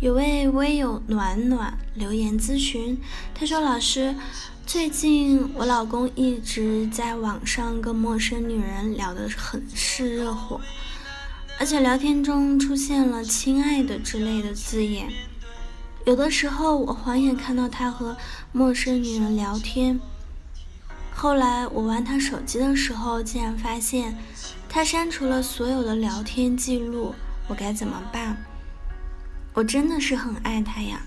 有位微友暖暖留言咨询，他说：“老师，最近我老公一直在网上跟陌生女人聊得很是热火，而且聊天中出现了‘亲爱的’之类的字眼。有的时候我晃眼看到他和陌生女人聊天，后来我玩他手机的时候，竟然发现他删除了所有的聊天记录，我该怎么办？”我真的是很爱他呀，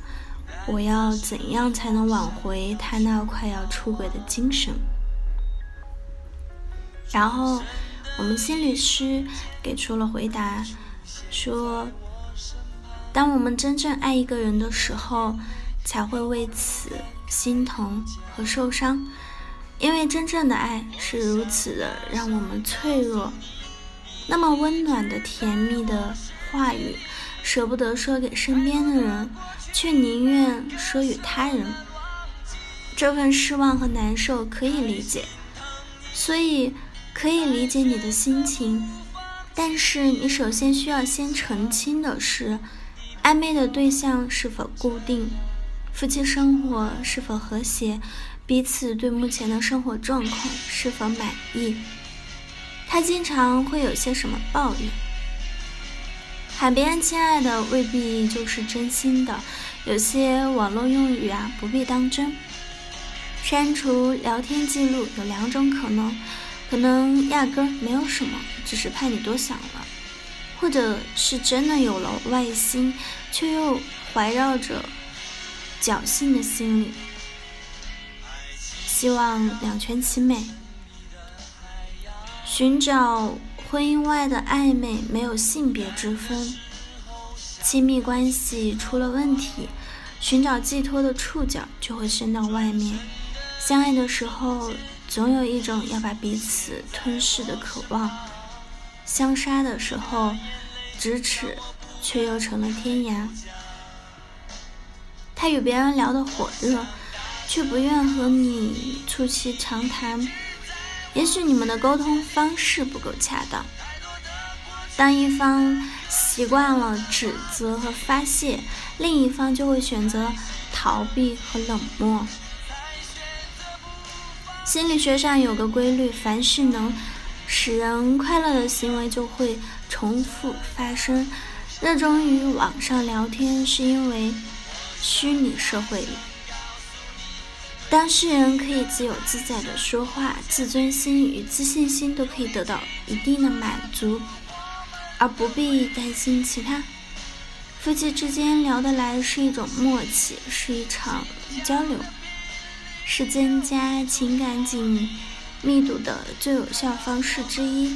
我要怎样才能挽回他那快要出轨的精神？然后我们心理师给出了回答，说：当我们真正爱一个人的时候，才会为此心疼和受伤，因为真正的爱是如此的让我们脆弱。那么温暖的、甜蜜的话语。舍不得说给身边的人，却宁愿说与他人。这份失望和难受可以理解，所以可以理解你的心情。但是你首先需要先澄清的是：暧昧的对象是否固定？夫妻生活是否和谐？彼此对目前的生活状况是否满意？他经常会有些什么抱怨？喊别人亲爱的未必就是真心的，有些网络用语啊不必当真。删除聊天记录有两种可能，可能压根儿没有什么，只是怕你多想了，或者是真的有了外心，却又怀绕着侥幸的心理。希望两全其美，寻找。婚姻外的暧昧没有性别之分，亲密关系出了问题，寻找寄托的触角就会伸到外面。相爱的时候，总有一种要把彼此吞噬的渴望；相杀的时候，咫尺却又成了天涯。他与别人聊得火热，却不愿和你促膝长谈。也许你们的沟通方式不够恰当。当一方习惯了指责和发泄，另一方就会选择逃避和冷漠。心理学上有个规律：凡是能使人快乐的行为，就会重复发生。热衷于网上聊天，是因为虚拟社会。当事人可以自由自在的说话，自尊心与自信心都可以得到一定的满足，而不必担心其他。夫妻之间聊得来是一种默契，是一场交流，是增加情感紧密度的最有效方式之一。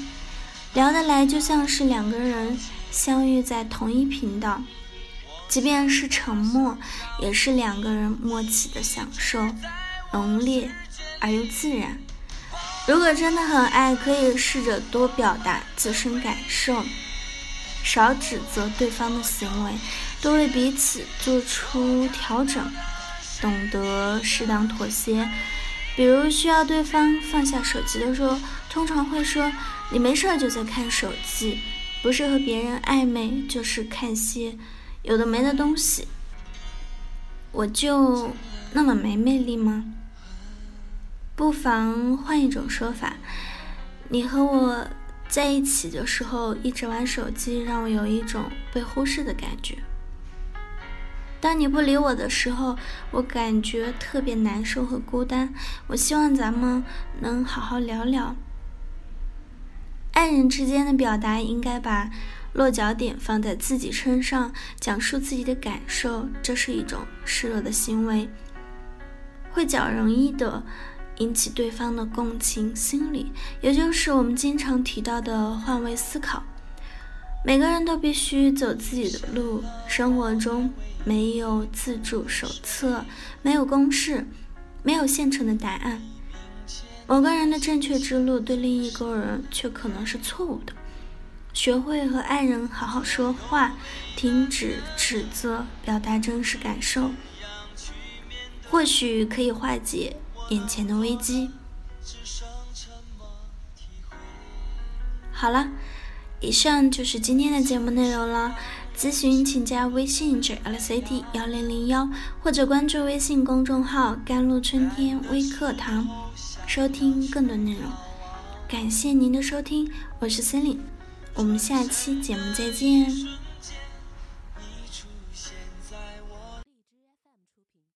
聊得来就像是两个人相遇在同一频道，即便是沉默，也是两个人默契的享受。浓烈而又自然。如果真的很爱，可以试着多表达自身感受，少指责对方的行为，多为彼此做出调整，懂得适当妥协。比如需要对方放下手机的时候，通常会说：“你没事就在看手机，不是和别人暧昧，就是看些有的没的东西。”我就那么没魅力吗？不妨换一种说法，你和我在一起的时候一直玩手机，让我有一种被忽视的感觉。当你不理我的时候，我感觉特别难受和孤单。我希望咱们能好好聊聊。爱人之间的表达应该把落脚点放在自己身上，讲述自己的感受，这是一种示弱的行为，会较容易的。引起对方的共情心理，也就是我们经常提到的换位思考。每个人都必须走自己的路，生活中没有自助手册，没有公式，没有现成的答案。某个人的正确之路，对另一个人却可能是错误的。学会和爱人好好说话，停止指责，表达真实感受，或许可以化解眼前的危机。好了。以上就是今天的节目内容了。咨询请加微信 jlct 幺零零幺，或者关注微信公众号“甘露春天微课堂”，收听更多内容。感谢您的收听，我是森林，我们下期节目再见。